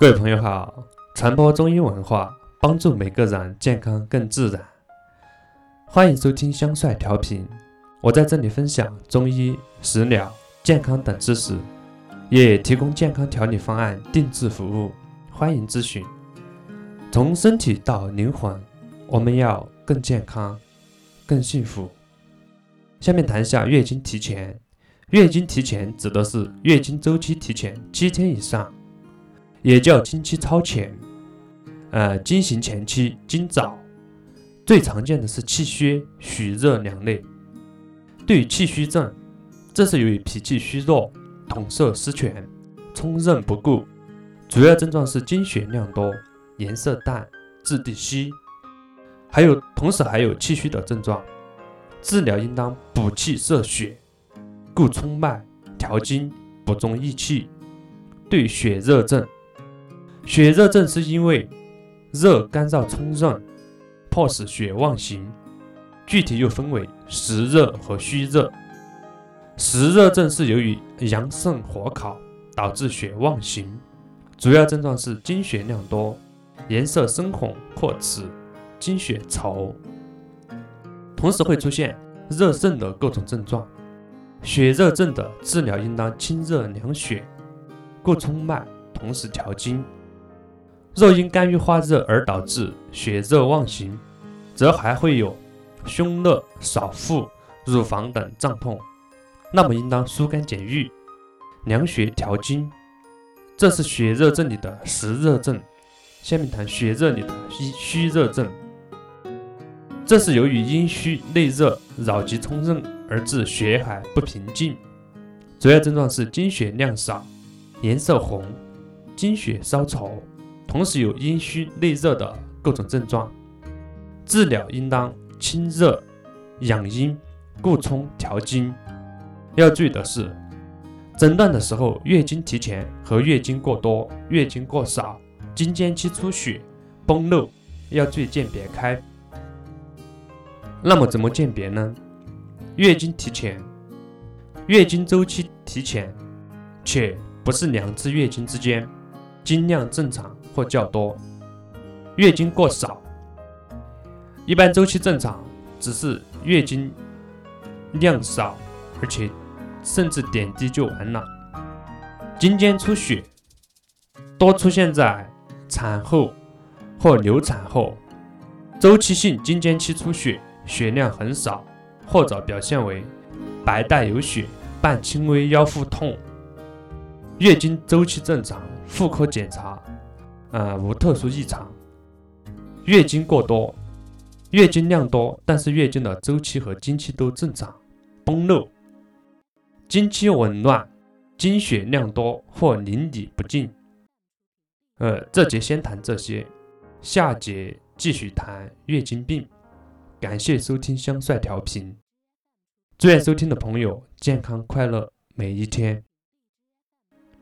各位朋友好，传播中医文化，帮助每个人健康更自然。欢迎收听香帅调频，我在这里分享中医、食疗、健康等知识，也提供健康调理方案定制服务，欢迎咨询。从身体到灵魂，我们要更健康、更幸福。下面谈一下月经提前。月经提前指的是月经周期提前七天以上。也叫经期超前，呃，经行前期经早，最常见的是气虚、虚热两类。对于气虚症，这是由于脾气虚弱、统摄失权、冲任不顾，主要症状是经血量多、颜色淡、质地稀，还有同时还有气虚的症状。治疗应当补气摄血，固冲脉、调经、补中益气。对血热症。血热症是因为热干燥冲任，迫使血妄行。具体又分为实热和虚热。实热症是由于阳盛火烤导致血妄行，主要症状是经血量多，颜色深红或紫，经血稠，同时会出现热盛的各种症状。血热症的治疗应当清热凉血，固冲脉，同时调经。若因肝郁化热而导致血热妄行，则还会有胸热、少腹、乳房等胀痛，那么应当疏肝解郁、凉血调经。这是血热症里的实热症。下面谈血热里的虚虚热症，这是由于阴虚内热扰及冲任而致血海不平静，主要症状是经血量少、颜色红、经血稍稠。同时有阴虚内热的各种症状，治疗应当清热养阴、固冲调经。要注意的是，诊断的时候，月经提前和月经过多、月经过少、经间期出血、崩漏要注意鉴别开。那么怎么鉴别呢？月经提前，月经周期提前，且不是两次月经之间，经量正常。或较多，月经过少，一般周期正常，只是月经量少，而且甚至点滴就完了。经间出血多出现在产后或流产后，周期性经间期出血，血量很少，或者表现为白带有血，伴轻微腰腹痛。月经周期正常，妇科检查。呃，无特殊异常。月经过多，月经量多，但是月经的周期和经期都正常，崩漏。经期紊乱，经血量多或淋漓不尽。呃，这节先谈这些，下节继续谈月经病。感谢收听香帅调频，祝愿收听的朋友健康快乐每一天。